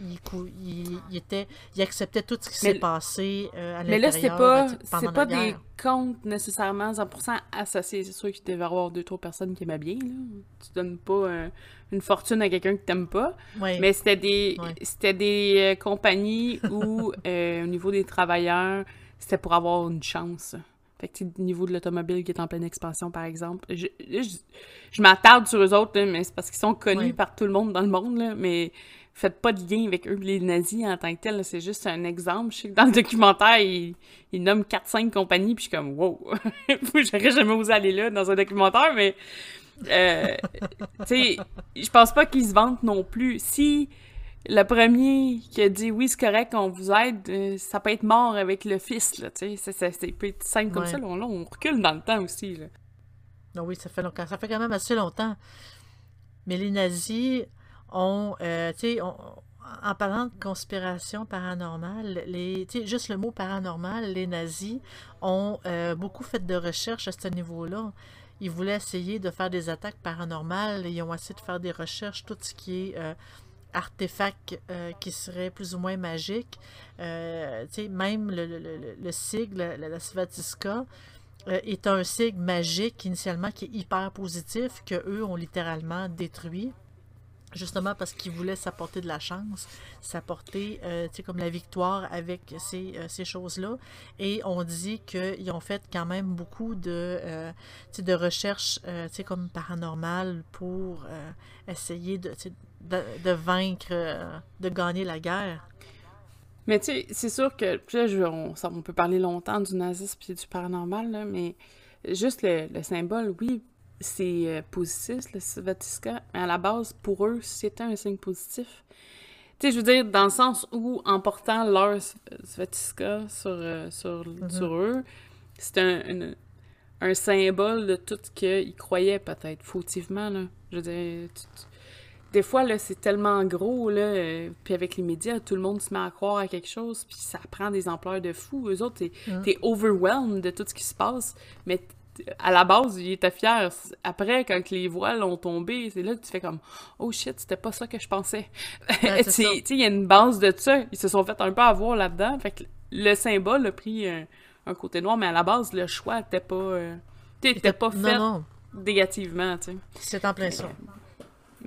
il, il, il acceptait tout ce qui s'est passé à l'intérieur Mais là, c'est pas, c'est pas des comptes nécessairement 100% associés. C'est sûr qu'il devait y avoir deux, trois personnes qui aimaient bien. Là. Tu donnes pas une fortune à quelqu'un que t'aimes pas. Mais c'était des, c'était des euh, compagnies où, euh, au niveau des travailleurs, c'était pour avoir une chance. Fait que, au niveau de l'automobile qui est en pleine expansion, par exemple. Je, je, m'attarde sur eux autres, mais c'est parce qu'ils sont connus par tout le monde dans le monde, là, mais faites pas de lien avec eux, les nazis en tant que tels. C'est juste un exemple. Je sais que dans le documentaire, ils, ils nomment 4-5 compagnies, puis je suis comme, wow! J'aurais jamais osé aller là dans un documentaire, mais euh, tu sais, je pense pas qu'ils se vantent non plus. Si le premier qui a dit oui, c'est correct, on vous aide, euh, ça peut être mort avec le fils, là, tu sais. Ça, peut être simple comme ça, là, on, recule dans le temps aussi, là. Non, oui, ça fait longtemps. Ça fait quand même assez longtemps. Mais les nazis ont, euh, tu sais, en parlant de conspiration paranormale, les, juste le mot paranormal, les nazis ont beaucoup fait de recherches à ce niveau-là ils voulaient essayer de faire des attaques paranormales. Ils ont essayé de faire des recherches, tout ce qui est euh, artefacts euh, qui seraient plus ou moins magiques. Euh, même le, le, le, sigle, la, Svatiska, est un sigle magique initialement qui est hyper positif, que eux ont littéralement détruit justement parce qu'ils voulaient s'apporter de la chance, s'apporter euh, comme la victoire avec ces, euh, ces choses-là. Et on dit qu'ils ont fait quand même beaucoup de, euh, de recherches euh, comme paranormales pour essayer de, de, de, vaincre, de gagner la guerre. Mais tu sais, c'est sûr que, je, on, on, peut parler longtemps du nazisme et du paranormal, là, mais juste le, le symbole, oui, c'est euh, positif, le Svatiska. À la base, pour eux, c'était un signe positif. Tu sais, je veux dire, dans le sens où, en portant leur Svatiska sur, euh, sur, mm-hmm. sur eux, c'est un, un, symbole de tout ce qu'ils croyaient, peut-être, fautivement, là. Je veux dire, des fois, là, c'est tellement gros, là, euh, puis avec les médias, tout le monde se met à croire à quelque chose, puis ça prend des ampleurs de fou. Eux autres, t'es mm. es overwhelmed de tout ce qui se passe, mais à la base, il était fier. Après, quand les voiles ont tombé, c'est là que tu fais comme Oh shit, c'était pas ça que je pensais. tu sais, il y a une base de ça. Ils se sont fait un peu avoir là-dedans. Fait que le symbole a pris un, côté noir, mais à la base, le choix était pas. Euh, pas fait négativement, tu sais. C'est en plein ça.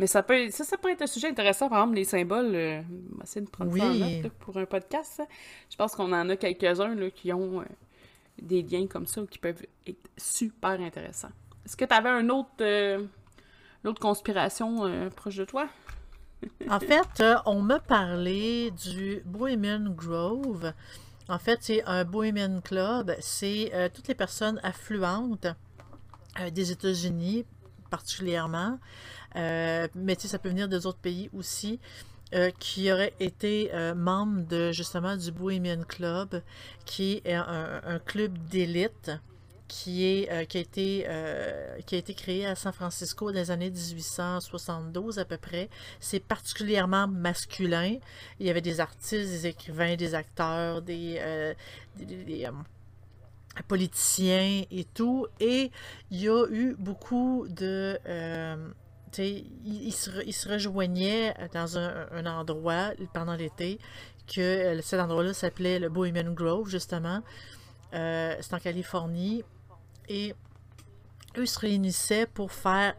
Euh, mais ça peut, ça, ça peut être un sujet intéressant, par exemple, les symboles. Euh, on va essayer de prendre ça en note pour un podcast. Je pense qu'on en a quelques-uns qui ont des liens comme ça qui peuvent être super intéressants. Est-ce que tu avais un autre, euh, conspiration euh, proche de toi? en fait, euh, on m'a parlé du Bohemian Grove. En fait, c'est un Bohemian Club. C'est toutes les personnes affluentes des États-Unis, particulièrement. Mais ça peut venir des autres pays aussi. Euh, qui aurait été euh, membre de justement du Bohemian Club, qui est un, club d'élite qui, est, euh, qui, a été, qui a été créé à San Francisco dans les années 1872 à peu près. C'est particulièrement masculin. Il y avait des artistes, des écrivains, des acteurs, des, politiciens et tout. Et il y a eu beaucoup de... ils, se, rejoignaient dans un, endroit pendant l'été que cet endroit-là s'appelait le Bohemian Grove, justement. C'est en Californie. Et eux se réunissaient pour faire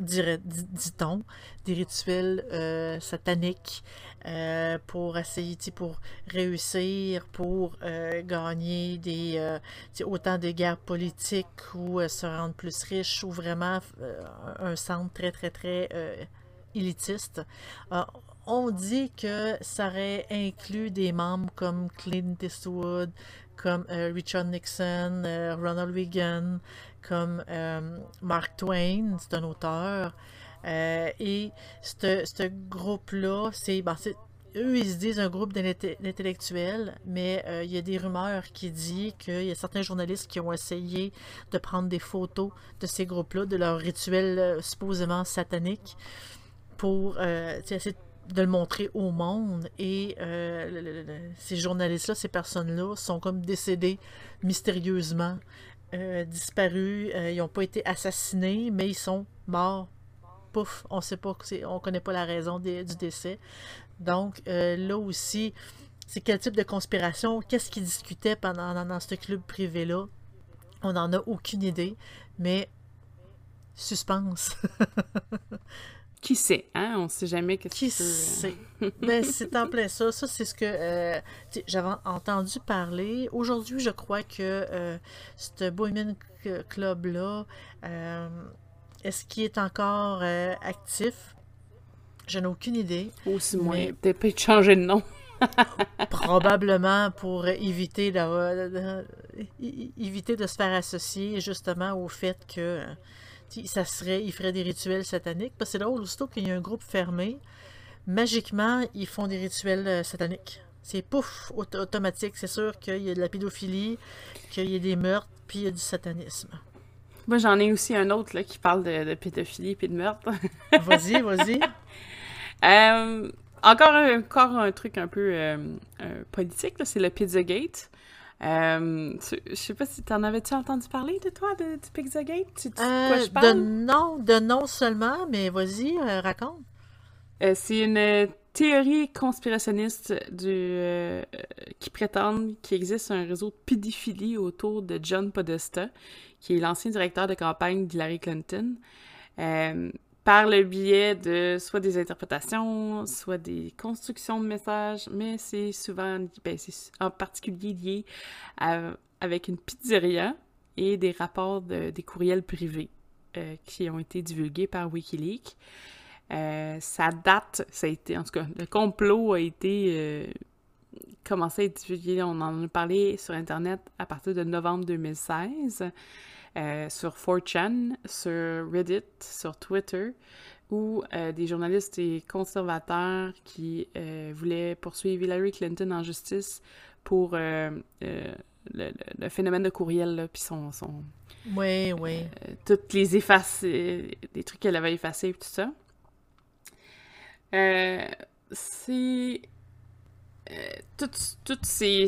dit-on, des rituels euh, sataniques euh, pour essayer, pour réussir, pour euh, gagner des autant des guerres politiques ou se rendre plus riches ou vraiment un centre très très très élitiste. On dit que ça aurait inclus des membres comme Clint Eastwood, comme Richard Nixon, Ronald Reagan, comme euh, Mark Twain, c'est un auteur. Euh, et ce groupe-là, ben, c'est, eux, ils se disent un groupe d'intellectuels, mais euh, il y a des rumeurs qui disent qu'il y a certains journalistes qui ont essayé de prendre des photos de ces groupes-là, de leurs rituels supposément sataniques, pour essayer de le montrer au monde. Et ces journalistes-là, ces personnes-là, sont comme décédés mystérieusement euh, disparus. Euh, ils n'ont pas été assassinés, mais ils sont morts. Pouf, on sait pas, on connaît pas la raison du décès. Donc euh, là aussi, c'est quel type de conspiration, qu'est-ce qu'ils discutaient pendant dans, ce club privé-là? On n'en a aucune idée, mais suspense. Qui sait, hein? On sait jamais que Qui sait? ben, c'est en plein ça. Ça, c'est ce que euh, j'avais entendu parler. Aujourd'hui, je crois que euh, ce Bohemian Club-là, euh, est-ce qu'il est encore actif? Je n'ai aucune idée. Aussi moins. Peut-être pas changer de nom. probablement pour éviter de, éviter de se faire associer justement au fait que ça serait, ils feraient des rituels sataniques. Parce que c'est drôle, aussitôt qu'il y a un groupe fermé, magiquement, ils font des rituels euh, sataniques. C'est pouf, automatique. C'est sûr qu'il y a de la pédophilie, qu'il y a des meurtres, puis il y a du satanisme. Moi, j'en ai aussi un autre là, qui parle de, pédophilie et de meurtre. vas-y, vas-y. Euh, encore, un, encore un truc un peu euh, politique, c'est le Pizzagate. Euh, je sais pas si t'en avais-tu entendu parler de toi, de, du Pizzagate? Tu, de quoi je euh, parle? De non, de non seulement, mais vas-y, euh, raconte. Euh, c'est une théorie conspirationniste du, qui prétend qu'il existe un réseau de pédophilie autour de John Podesta, qui est l'ancien directeur de campagne d'Hillary Clinton par le biais de soit des interprétations, soit des constructions de messages, mais c'est souvent, ben, en particulier lié avec une pizzeria et des rapports de, des courriels privés euh, qui ont été divulgués par Wikileaks. Euh, ça date, ça a été, en tout cas, le complot a été euh, commencé à être divulgué, on en a parlé sur Internet à partir de novembre 2016. Euh, sur 4chan, sur Reddit, sur Twitter, où euh, des journalistes et conservateurs qui euh, voulaient poursuivre Hillary Clinton en justice pour le, phénomène de courriel, puis son, son... Oui, oui. toutes les effacées, des trucs qu'elle avait effacés, tout ça. c'est euh, toutes, ces,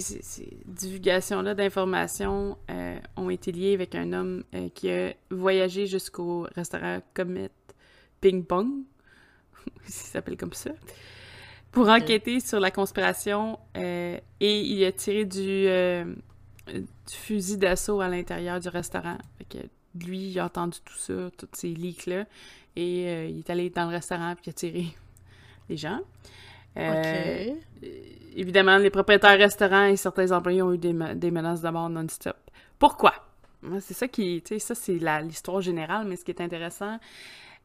divulgations-là d'informations euh, ont été liées avec un homme euh, qui a voyagé jusqu'au restaurant Comet Ping Pong, il s'appelle comme ça, pour enquêter sur la conspiration et il a tiré du, fusil d'assaut à l'intérieur du restaurant. lui, il a entendu tout ça, tous ces leaks-là, et il est allé dans le restaurant puis il a tiré les gens. Euh, évidemment, les propriétaires restaurants et certains employés ont eu des, menaces de non-stop. Pourquoi? C'est ça qui, tu sais, ça c'est l'histoire générale, mais ce qui est intéressant,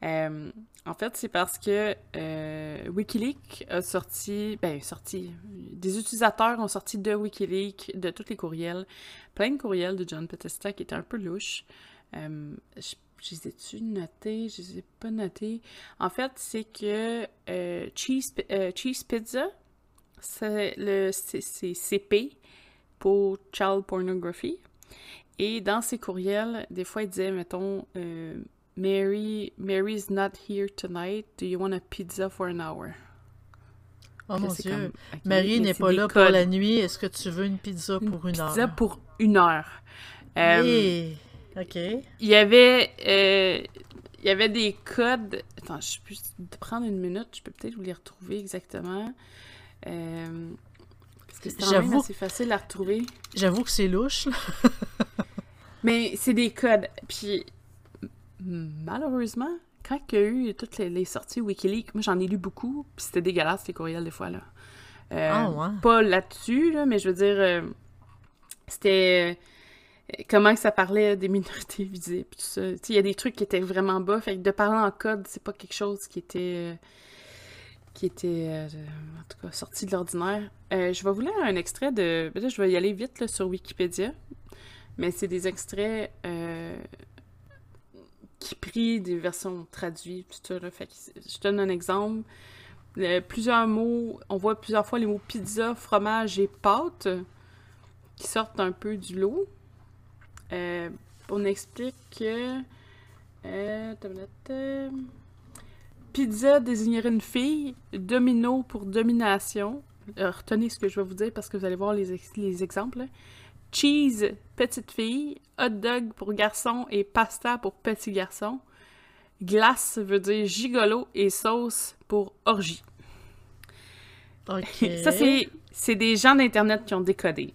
euh, en fait, c'est parce que euh, Wikileaks a sorti, ben sorti, des utilisateurs ont sorti de Wikileaks, de tous les courriels, plein de courriels de John Petesta qui étaient un peu louches. je je les ai-tu notés? Je les ai pas notés. En fait, c'est que euh, cheese, euh, cheese Pizza, c'est le CP pour Child Pornography. Et dans ses courriels, des fois, il disait, mettons, euh, Mary, Mary's not here tonight. Do you want a pizza for an hour? Oh mon Dieu. Marie n'est pas là pour la nuit. Est-ce que tu veux une pizza pour une, heure? Pizza pour une heure. Ok. Il y avait, euh, il y avait des codes. Attends, je peux prendre une minute. Je peux peut-être vous les retrouver exactement. Euh, parce que c'est quand même J'avoue- assez facile à retrouver. J'avoue que c'est louche. Mais c'est des codes. Puis malheureusement, quand il y a eu toutes les, les sorties Wikileaks, moi j'en ai lu beaucoup, puis c'était dégueulasse les courriels des fois là. Euh, Ah, ouais. Pas là-dessus, là, mais je veux dire, euh, c'était euh, comment ça parlait des minorités visibles, tout ça. Il y a des trucs qui étaient vraiment bas, fait que de parler en code, c'est pas quelque chose qui était... euh, qui était, euh, en tout cas, sorti de l'ordinaire. Euh, je vais vous lire un extrait de... ben je vais y aller vite sur Wikipédia, mais c'est des extraits qui pris des versions traduites, tout ça. Fait que je donne un exemple. Plusieurs mots, on voit plusieurs fois les mots pizza, fromage et pâte qui sortent un peu du lot. Euh, on explique que euh, euh, pizza désignerait une fille, domino pour domination. Retenez ce que je vais vous dire parce que vous allez voir les, ex- les exemples. Cheese, petite fille. Hot dog pour garçon et pasta pour petit garçon. Glace veut dire gigolo et sauce pour orgie. Ok. Ça, c'est, des gens d'Internet qui ont décodé.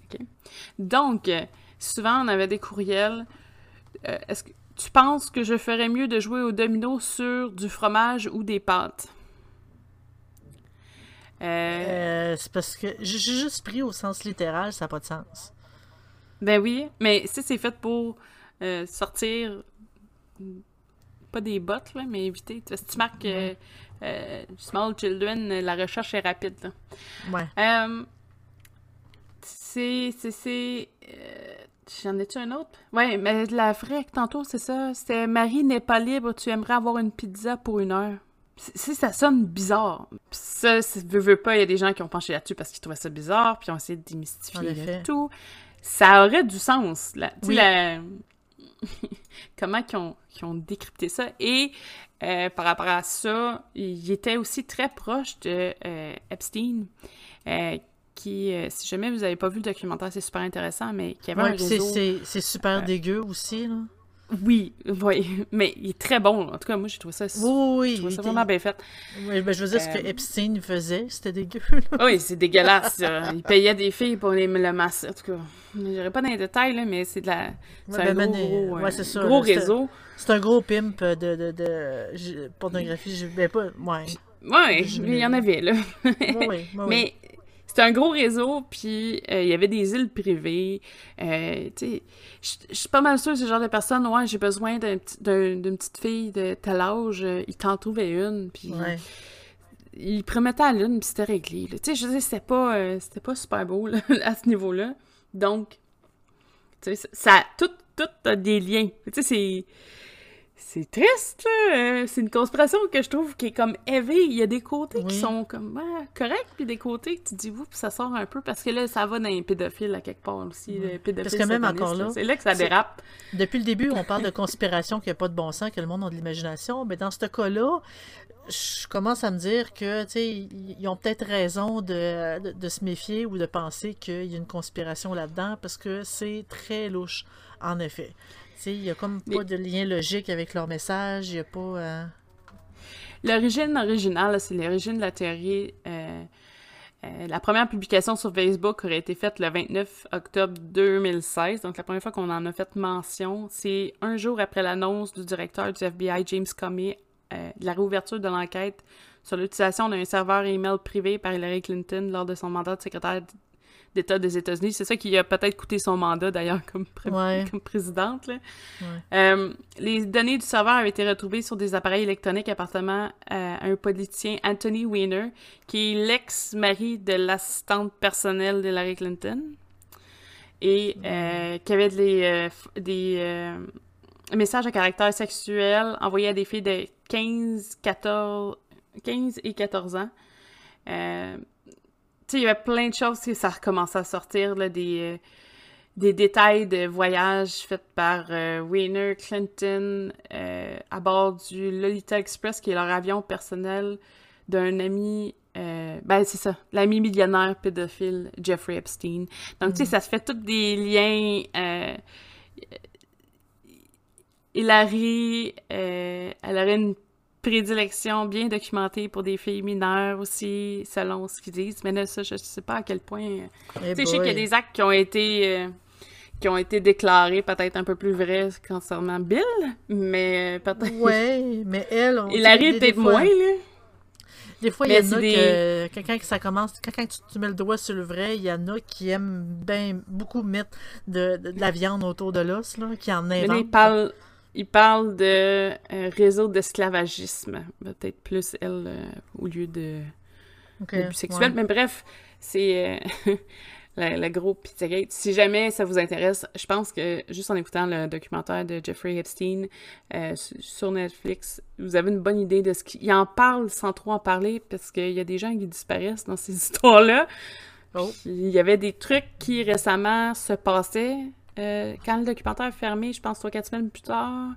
Donc, souvent, on avait des courriels. Euh, est-ce que tu penses que je ferais mieux de jouer au domino sur du fromage ou des pâtes? Euh, Euh, c'est parce que j'ai juste pris au sens littéral, ça n'a pas de sens. Ben oui, mais si c'est fait pour sortir, pas des bottes, là, mais éviter. Si tu marques euh, euh, Small Children, la recherche est rapide. là. Ouais. Euh, c'est. C'est- c'est. J'en ai-tu un autre? Ouais, mais la vraie, tantôt, c'est ça. C'était Marie n'est pas libre, tu aimerais avoir une pizza pour une heure. C'est- c'est- ça sonne bizarre. Ça, c'est- veux, veux pas, il y a des gens qui ont penché là-dessus parce qu'ils trouvaient ça bizarre, puis ont essayé de démystifier tout. Ça aurait du sens, là. Oui. la- comment qu'ils ont, qu'ils ont décrypté ça. Et euh, par rapport à ça, il était aussi très proche de euh, Epstein, euh, qui, euh, si jamais vous n'avez pas vu le documentaire, c'est super intéressant, mais qui avait Ouais, un réseau... c'est c'est super dégueu aussi, là. Oui, oui, mais il est très bon. En tout cas, moi, j'ai trouvé ça, Oui, oui, je trouvais ça vraiment bien fait. Oui, ben, je veux dire, ce que Euh, Epstein faisait, c'était dégueu. là. Oui, c'est dégueulasse. Il payait des filles pour les, le masser. En tout cas, je n'irai pas dans les détails, là, mais c'est de la... C'est Ouais, un ben, gros, ouais, euh, ça, réseau. C'est un gros pimp de, de, de je- pornographie. Je, ben pas, ouais. Ouais, Je- il y en avait, là. Ouais, ouais, ouais. Mais c'était un gros réseau, puis euh, il y avait des îles privées. Euh, je suis pas mal sûre que ce genre de personne, ouais, j'ai besoin petit- d'une petite fille de tel âge, euh, il t'en trouvait une, puis Ouais. il promettait à l'une, puis c'était réglé. Tu sais, je veux dire, c'était pas, euh, c'était pas super beau là, à ce niveau-là. Donc, tu sais, ça, ça- tout, tout a des liens. Tu sais, c'est... C'est triste, là. Euh, C'est une conspiration que je trouve qui est comme élevée. Il y a des côtés qui Oui. sont comme ouais, corrects, puis des côtés que tu dis, oups, ça sort un peu, parce que là, ça va dans les pédophiles à quelque part aussi. le pédophile Parce que même encore là, C'est là que ça dérape. Depuis le début, on parle de conspiration qui n'a pas de bon sens, que le monde a de l'imagination. Mais dans ce cas-là, je commence à me dire que, tu sais, ils ils ont peut-être raison de, de, de se méfier ou de penser qu'il y a une conspiration là-dedans parce que c'est très louche, en effet. Il n'y a comme pas de lien logique avec leur message, il n'y a pas... euh, L'origine originale, c'est l'origine de la théorie. euh, euh, la première publication sur Facebook aurait été faite le 29 octobre 2016, donc la première fois qu'on en a fait mention, c'est un jour après l'annonce du directeur du FBI, James Comey, de la réouverture de l'enquête sur l'utilisation d'un serveur email privé par Hillary Clinton lors de son mandat de secrétaire d'État des États-Unis. C'est ça qui a peut-être coûté son mandat, d'ailleurs, comme, pré- Ouais. comme présidente. là. Ouais. Euh, les données du serveur avaient été retrouvées sur des appareils électroniques appartenant à un politicien, Anthony Weiner, qui est l'ex-mari de l'assistante personnelle d'Hillary Clinton, et euh, qui avait des, euh, des messages à caractère sexuel envoyés à des filles de 15, 14, 15 et 14 ans. Euh, sais, il y avait plein de choses ça recommençait à sortir, là, des, euh, des détails de voyages faits par euh, Weiner Clinton euh, à bord du Lolita Express, qui est leur avion personnel d'un ami euh, ben, c'est ça, l'ami millionnaire pédophile Jeffrey Epstein. Donc, tu sais, ça se fait tous des liens. Euh, elle aurait une prédilection bien documentée pour des filles mineures aussi, selon ce qu'ils disent. Mais là, ça, je sais pas à quel point. Eh tu sais, je sais qu'il y a des actes qui ont été. euh, qui ont été déclarés peut-être un peu plus vrais concernant Bill, mais euh, peut-être. Ouais, mais elle. on- des peut-être fois- moins, là. Des fois, il y Mais en a des- que quand, quand ça commence, quand, quand tu, tu mets le doigt sur le vrai, il y en a qui aiment ben beaucoup mettre de, de, de la viande autour de l'os, là, qui en Mais là, il inventent. parle, il parle de euh, réseau d'esclavagisme. Peut-être plus elle euh, au lieu de ouais. Mais bref, c'est le, le gros Pizzagate. Si jamais ça vous intéresse, je pense que juste en écoutant le documentaire de Jeffrey Epstein euh, su- sur Netflix, vous avez une bonne idée de ce qu'il il en parle sans trop en parler parce qu'il y a des gens qui disparaissent dans ces histoires-là. Oh. Il y avait des trucs qui récemment se passaient. Euh, quand le documentaire est fermé, je pense 3-4 semaines plus tard,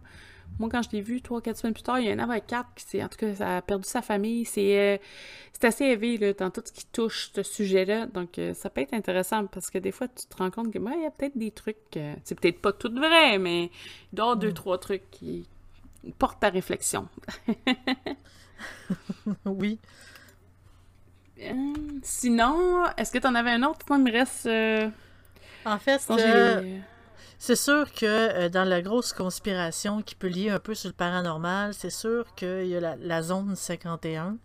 moi quand je l'ai vu 3-4 semaines plus tard, il y a un avocate qui s'est, en tout cas, ça a perdu sa famille. C'est, euh, c'est assez élevé là, dans tout ce qui touche ce sujet-là. Donc euh, ça peut être intéressant parce que des fois tu te rends compte que ben, il y a peut-être des trucs, euh, c'est peut-être pas tout vrai, mais il doit y avoir deux, trois trucs qui portent à réflexion. Oui. Sinon, est-ce que tu en avais un autre? Moi, il me reste. En fait, euh, c'est sûr que euh, dans la grosse conspiration qui peut lier un peu sur le paranormal, c'est sûr qu'il y a la, la zone 51,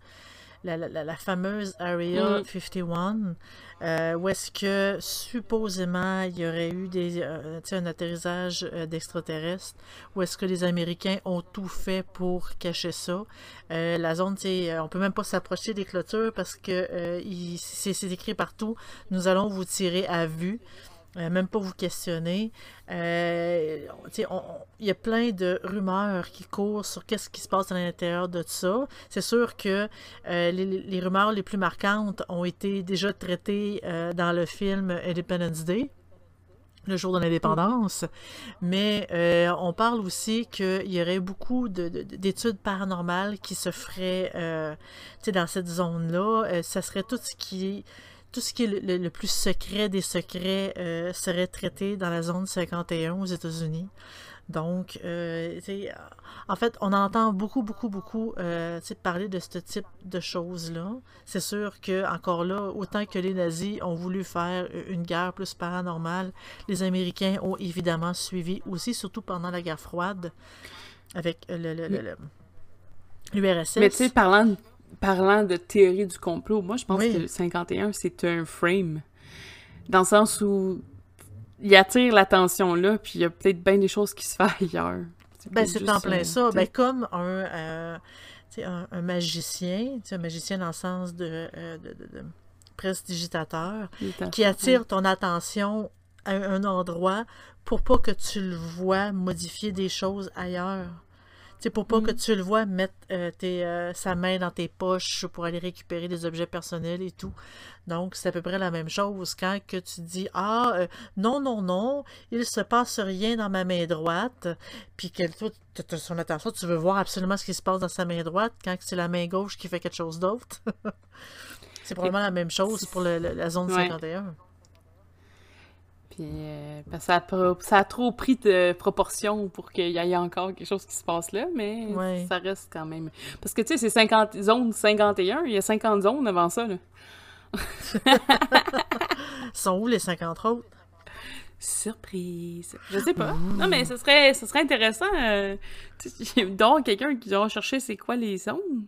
la, la- la- fameuse Area Mm. 51, euh, où est-ce que supposément il y aurait eu des, euh, un atterrissage euh, d'extraterrestres, où est-ce que les Américains ont tout fait pour cacher ça. La zone, on peut même pas s'approcher des clôtures parce que c'est écrit partout. Nous allons vous tirer à vue. Euh, même pas vous questionner. Euh, Il y a plein de rumeurs qui courent sur qu'est-ce qui se passe à l'intérieur de ça. C'est sûr que euh, les, rumeurs les plus marquantes ont été déjà traitées euh, dans le film Independence Day, le jour de l'indépendance. Mais on parle aussi qu'il y aurait beaucoup de- de- d'études paranormales qui se feraient dans cette zone-là. Euh, ça serait tout ce qui tout ce qui est le, le- le plus secret des secrets euh, serait traité dans la zone 51 aux États-Unis. Donc, euh, en fait, on entend beaucoup, beaucoup, beaucoup euh, parler de ce type de choses-là. C'est sûr que, encore là, autant que les nazis ont voulu faire une guerre plus paranormale, les Américains ont évidemment suivi aussi, surtout pendant la guerre froide, avec le, le- le- le- l'URSS. Mais tu sais, parlant, de- parlant de théorie du complot, moi, je pense Oui. que le 51, c'est un frame. Dans le sens où il attire l'attention là, puis il y a peut-être bien des choses qui se font ailleurs. Ben, c'est en plein ça. Ben, comme un, euh, un, un magicien, un magicien dans le sens de, euh, de, de- de prestidigitateur, qui attire ton attention à un endroit pour pas que tu le vois modifier des choses ailleurs. Sais, pour pas que tu le vois mettre euh, tes, euh, sa main dans tes poches pour aller récupérer des objets personnels et tout. Donc, c'est à peu près la même chose quand que tu dis Ah, euh, non, non, non, il se passe rien dans ma main droite, puis que toi, tu as son attention, tu veux voir absolument ce qui se passe dans sa main droite quand c'est la main gauche qui fait quelque chose d'autre. c'est probablement la même chose pour le- le- la zone Ouais. 51. Puis, euh, parce que ça, a, pro- ça a trop pris de proportions pour qu'il y ait encore quelque chose qui se passe là, mais Ouais. ça reste quand même. Parce que tu sais, c'est 50 zone 51, il y a 50 zones avant ça. Là. sont où les 50 autres? Surprise! Je sais pas. Non, mais ce serait, ce serait intéressant. Euh, donc, quelqu'un qui va chercher c'est quoi les zones.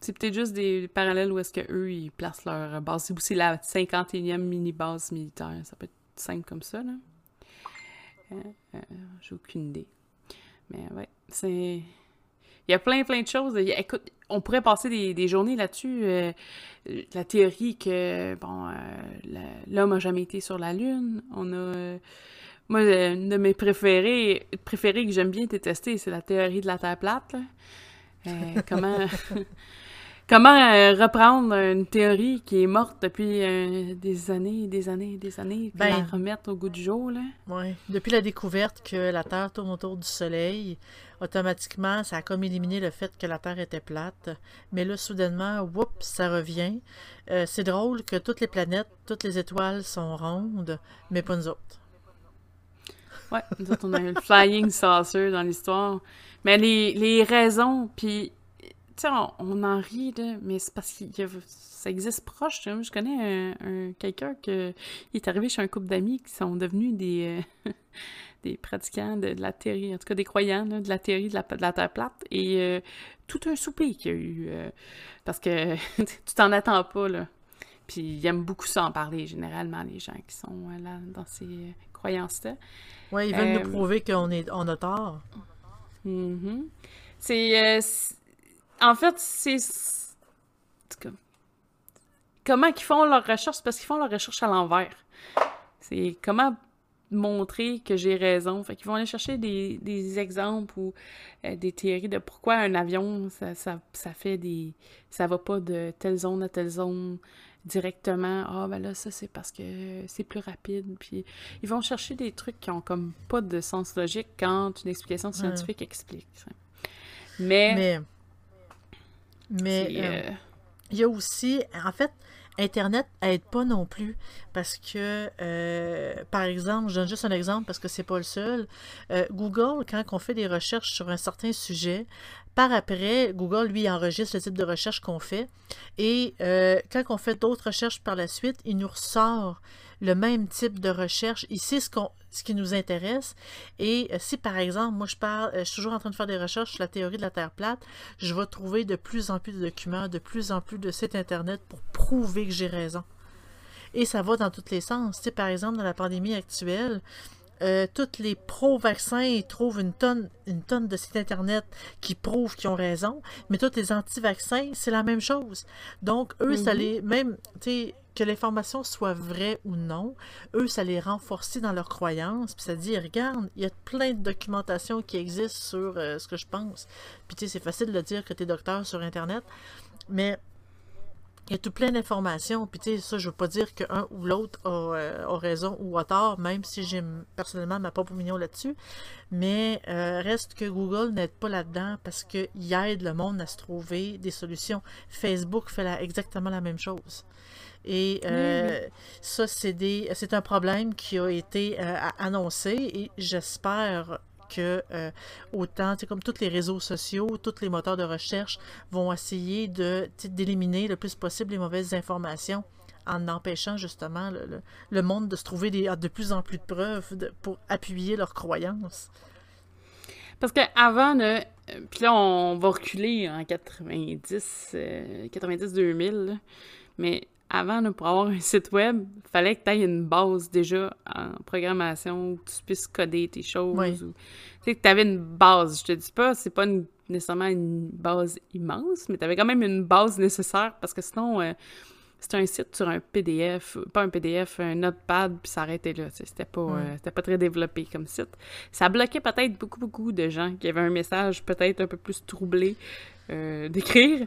C'est peut-être juste des parallèles où est-ce qu'eux, ils placent leur base. C'est la 51e mini-base militaire. Ça peut être simple comme ça, là. Euh, euh, J'ai aucune idée. Mais ouais, c'est... Il y a plein, plein de choses. Écoute, on pourrait passer des, des journées là-dessus. euh, la théorie que, bon, l'homme a jamais été sur la Lune. On a... moi, une de mes préférées, préférées que j'aime bien détester, c'est la théorie de la Terre plate. comment... Comment euh, reprendre une théorie qui est morte depuis euh, des années, des années, des années, puis Ben- la remettre au goût du jour, là? Ouais. Depuis la découverte que la Terre tourne autour du Soleil, automatiquement, ça a comme éliminé le fait que la Terre était plate. Mais là, soudainement, whoop, ça revient. Euh, c'est drôle que toutes les planètes, toutes les étoiles sont rondes, mais pas nous autres. Ouais, nous autres, on a eu le flying saucer dans l'histoire. Mais les, les raisons, puis, tu sais, on, on en rit, là, mais c'est parce que ça existe proche. là. Je connais un, un- quelqu'un que il est arrivé chez un couple d'amis qui sont devenus des, euh, des pratiquants de, de la théorie, en tout cas des croyants là, de la théorie de la, de la Terre plate. Et euh, tout un souper qu'il y a eu. euh, parce que tu t'en attends pas, là. Puis ils aiment beaucoup ça en parler, généralement, les gens qui sont là dans ces croyances-là. Ouais, ils veulent nous prouver qu'on est, on a tort. Mhm. Euh, c'est- en fait, c'est. Comment qu'ils font leurs recherches? Parce qu'ils font leurs recherches à l'envers. C'est comment montrer que j'ai raison. Fait qu'ils vont aller chercher des, des exemples ou euh, des théories de pourquoi un avion, ça, ça, ça fait des. Ça va pas de telle zone à telle zone directement. Ah, ben là, ça, c'est parce que c'est plus rapide. Puis ils vont chercher des trucs qui ont comme pas de sens logique quand une explication scientifique explique. Mais. Mais, mais euh, euh, il y a aussi, en fait, Internet aide pas non plus parce que, euh, par exemple, je donne juste un exemple parce que c'est pas le seul. Euh, Google, quand on fait des recherches sur un certain sujet, par après, Google, lui, enregistre le type de recherche qu'on fait. Et euh, quand on fait d'autres recherches par la suite, il nous ressort le même type de recherche. Sait ce, qui nous intéresse. Et euh, si, par exemple, moi, je parle, euh, je suis toujours en train de faire des recherches sur la théorie de la Terre plate, je vais trouver de plus en plus de documents, de plus en plus de sites Internet pour prouver que j'ai raison. Et ça va dans tous les sens. Tu par exemple, dans la pandémie actuelle, euh, tous les pro-vaccins trouvent une tonne, une tonne de sites Internet qui prouvent qu'ils ont raison, mais tous les anti-vaccins, c'est la même chose. Donc, eux, ça Mhm. les. Même, tu sais, que l'information soit vraie ou non, eux, ça les renforce dans leurs croyances. Puis ça dit, regarde, il y a plein de documentation qui existe sur euh, ce que je pense. Puis tu sais, c'est facile de dire que tu es docteur sur Internet, mais il y a tout plein d'informations. Puis tu sais, ça, je veux pas dire qu'un ou l'autre a, euh, a raison ou a tort, même si j'ai personnellement ma propre opinion là-dessus. Mais euh, reste que Google n'aide pas là-dedans parce qu'il aide le monde à se trouver des solutions. Facebook fait la- exactement la même chose. Et euh, ça, c'est des, c'est un problème qui a été euh, annoncé et j'espère que euh, autant, sais, comme tous les réseaux sociaux, tous les moteurs de recherche vont essayer d'éliminer le plus possible les mauvaises informations en empêchant justement le, monde de se trouver des, de plus en plus de preuves pour appuyer leurs croyances. Parce que avant, là, euh, puis là, on va reculer en 90, euh, 90-2000, là. mais avant, là, pour avoir un site web, fallait que tu aies une base déjà en programmation, où tu puisses coder tes choses. Oui. ou- Tu sais, que tu avais une base. Je te dis pas, c'est pas une- nécessairement une base immense, mais tu avais quand même une base nécessaire parce que sinon, euh, c'était un site sur un PDF, pas un PDF, un notepad, puis ça arrêtait là. tu sais, C'était pas, Mm. euh, c'était pas très développé comme site. Ça bloquait peut-être beaucoup, beaucoup de gens qui avaient un message peut-être un peu plus troublé euh, d'écrire.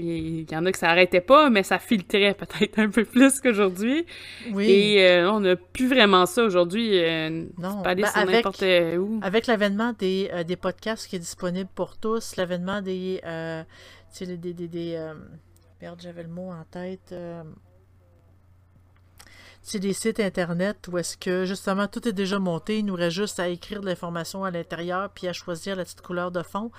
Il y en a que ça arrêtait pas, mais ça filtrait peut-être un peu plus qu'aujourd'hui. Oui. Et euh, on n'a plus vraiment ça aujourd'hui. Euh, Non. aller Ben, sur n'importe où. Avec l'avènement des, euh, des podcasts qui est disponible pour tous, l'avènement des, euh, tu sais, des, des, des, euh, merde, j'avais le mot en tête. Euh, c'est des sites internet où est-ce que justement tout est déjà monté, il nous reste juste à écrire de l'information à l'intérieur puis à choisir la petite couleur de fond.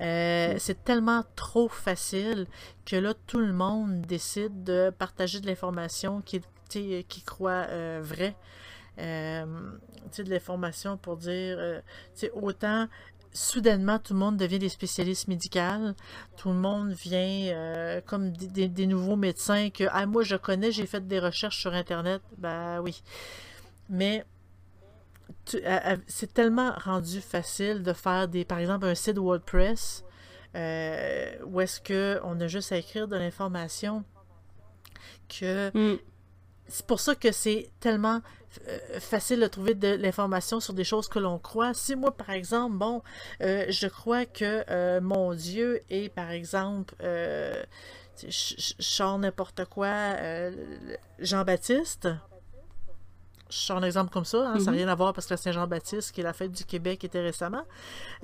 Euh, C'est tellement trop facile que là tout le monde décide de partager de l'information qui, qui croit euh, vraie. Euh, tu sais, de l'information pour dire, euh, autant soudainement tout le monde devient des spécialistes médicaux, tout le monde vient euh, comme des, nouveaux médecins que ah, moi je connais, j'ai fait des recherches sur internet, ben oui. Mais c'est tellement rendu facile de faire des, par exemple, un site WordPress euh, où est-ce que on a juste à écrire de l'information que Mm. C'est pour ça que c'est tellement euh, facile de trouver de l'information sur des choses que l'on croit. Si moi, par exemple, bon, euh, je crois que euh, mon Dieu est, par exemple, je, n'importe quoi. Jean-Baptiste. Je sors un exemple comme ça, hein, ça n'a Mhm. rien à voir parce que la Saint-Jean-Baptiste, qui est la fête du Québec, était récemment.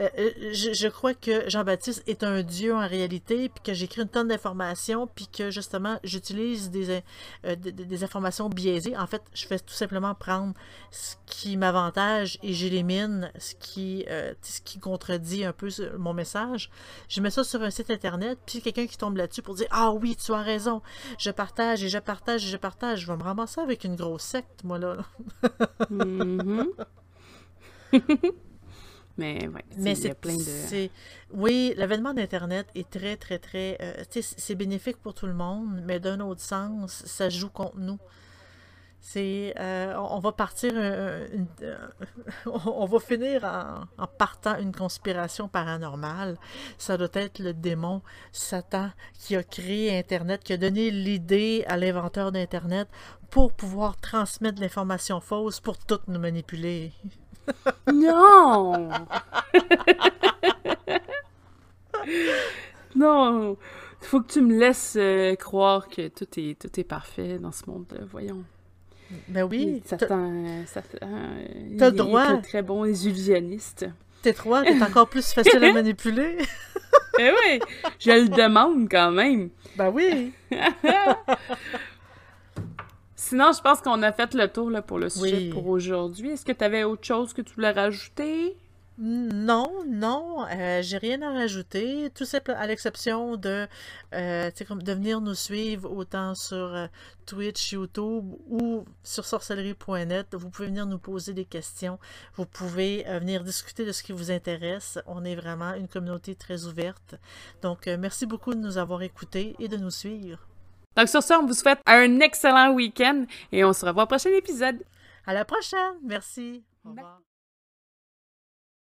Euh, euh, je, je crois que Jean-Baptiste est un dieu en réalité, puis que j'écris une tonne d'informations, puis que justement, j'utilise des, euh, des, des informations biaisées. En fait, je fais tout simplement prendre ce qui m'avantage et j'élimine ce qui, euh, ce qui contredit un peu mon message. Je mets ça sur un site internet, puis quelqu'un qui tombe là-dessus pour dire Ah oui, tu as raison, je partage et je partage et je partage. Je vais me ramasser avec une grosse secte, moi là. Mhm. Mais ouais, Mais il y a c'est plein de... Oui, l'avènement d'Internet est très, très, très. euh, c'est bénéfique pour tout le monde, mais d'un autre sens, ça joue contre nous. C'est, euh, on va partir, euh, une- euh, on va finir en, en partant une conspiration paranormale. Ça doit être le démon Satan qui a créé Internet, qui a donné l'idée à l'inventeur d'Internet pour pouvoir transmettre l'information fausse pour toutes nous manipuler. Non! non! Il faut que tu me laisses euh, croire que tout est, tout est parfait dans ce monde-là. Voyons. Ben oui, il t'as est droit. très, très bon illusionniste. T'es trois, t'es encore plus facile à manipuler. Eh oui! Je le demande quand même. Ben oui. Sinon, je pense qu'on a fait le tour là, pour le sujet Oui. pour aujourd'hui. Est-ce que tu avais autre chose que tu voulais rajouter? Non, non, euh, j'ai rien à rajouter, tout simplement à l'exception de, euh, comme de venir nous suivre autant sur euh, Twitch, YouTube ou sur sorcellerie.net. Vous pouvez venir nous poser des questions, vous pouvez venir discuter de ce qui vous intéresse. On est vraiment une communauté très ouverte. Donc, merci beaucoup de nous avoir écoutés et de nous suivre. Donc sur ça, on vous souhaite un excellent week-end et on se revoit au prochain épisode. À la prochaine, merci. Au Bye. revoir.